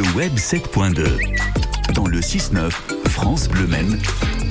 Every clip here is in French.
le web 7.2. Dans le 6-9, France Bleu Maine,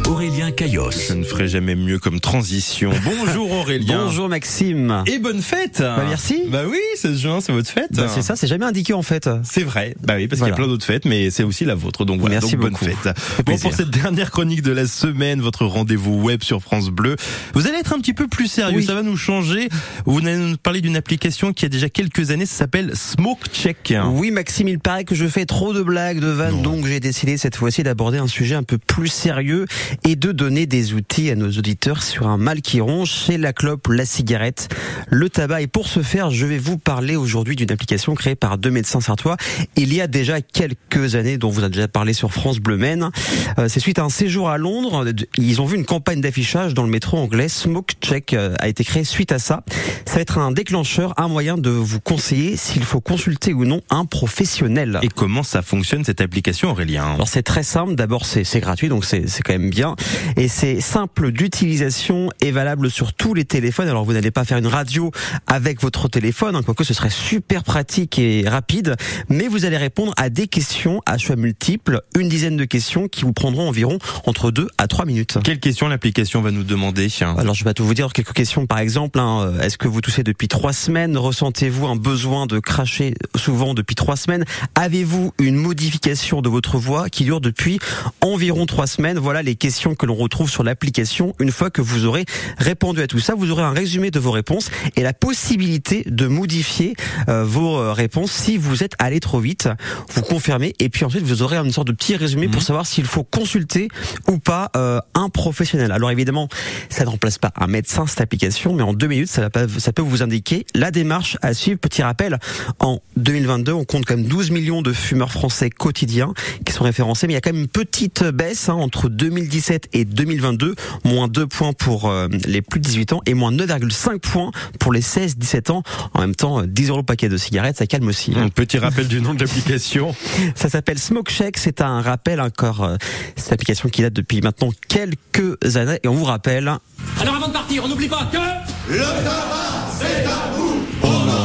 Aurélien Caillos. Je ne ferai jamais mieux comme transition. Bonjour Aurélien. Bonjour Maxime. Et bonne fête. Bah, merci. Bah oui, 16 juin, c'est votre fête. Bah, c'est ça, c'est jamais indiqué en fait. C'est vrai. Bah oui, parce Voilà. qu'il y a plein d'autres fêtes, mais c'est aussi la vôtre. Donc voilà, Merci donc bonne fête. Bon, pour cette dernière chronique de la semaine, votre rendez-vous web sur France Bleu, vous allez être un petit peu plus sérieux. Oui. Ça va nous changer. Vous allez nous parler d'une application qui a déjà quelques années. Ça s'appelle Smoke Check. Oui Maxime, il paraît que je fais trop de blagues, de vannes, Non. donc j'ai décidé cette fois-ci d'aborder un sujet un peu plus sérieux et de donner des outils à nos auditeurs sur un mal qui ronge chez la clope, la cigarette, le tabac. Et pour ce faire, je vais vous parler aujourd'hui d'une application créée par deux médecins sartois il y a déjà quelques années, dont vous avez déjà parlé sur France Bleu Maine. Euh, C'est suite à un séjour à Londres. Ils ont vu une campagne d'affichage dans le métro anglais. Smoke Check euh, a été créé suite à ça. Ça va être un déclencheur, un moyen de vous conseiller s'il faut consulter ou non un professionnel. Et comment ça fonctionne cette application, Aurélien? Alors c'est très simple. D'abord c'est c'est gratuit, donc c'est c'est quand même bien. Et c'est simple d'utilisation et valable sur tous les téléphones. Alors vous n'allez pas faire une radio avec votre téléphone, hein, quoique ce serait super pratique et rapide. Mais vous allez répondre à des questions à choix multiples, une dizaine de questions qui vous prendront environ entre 2 à 3 minutes. Quelle question l'application va nous demander Alors je vais tout vous dire quelques questions par exemple. hein. Euh, Est-ce que vous toussez depuis trois semaines? Ressentez-vous un besoin de cracher souvent depuis trois semaines? Avez-vous une modification de votre voix qui dure depuis environ trois semaines? Voilà les questions que l'on retrouve sur l'application. Une fois que vous aurez répondu à tout ça, vous aurez un résumé de vos réponses et la possibilité de modifier euh, vos euh, réponses si vous êtes allé trop vite. Vous confirmez et puis ensuite vous aurez une sorte de petit résumé pour savoir s'il faut consulter ou pas euh, un professionnel. Alors évidemment, ça ne remplace pas un médecin cette application, mais en deux minutes, ça, va pas- ça peut vous indiquer la démarche à suivre. Petit rappel, en 2022, on compte quand même 12 millions de fumeurs français quotidiens qui sont référencés, mais il y a quand même une petite baisse hein, entre 2017 et 2022, moins 2 points pour euh, les plus de 18 ans et moins 9,5 points pour les 16-17 ans. En même temps, euh, 10 euros le paquet de cigarettes, ça calme aussi. Un petit rappel du nom de l'application. Ça s'appelle Smoke Check. C'est un rappel encore. euh, cette application qui date depuis maintenant quelques années. Et on vous rappelle, Alors avant de partir, on n'oublie pas que...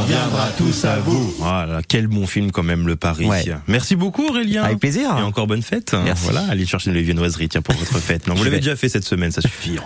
viendra tous à vous. Voilà, quel bon film quand même, Le Paris. Ouais. Merci beaucoup Aurélien. avec plaisir. Et encore bonne fête. Merci. Voilà, allez chercher les viennoiseries tiens, pour votre fête. Non, vous l'avez déjà fait cette semaine, ça suffit.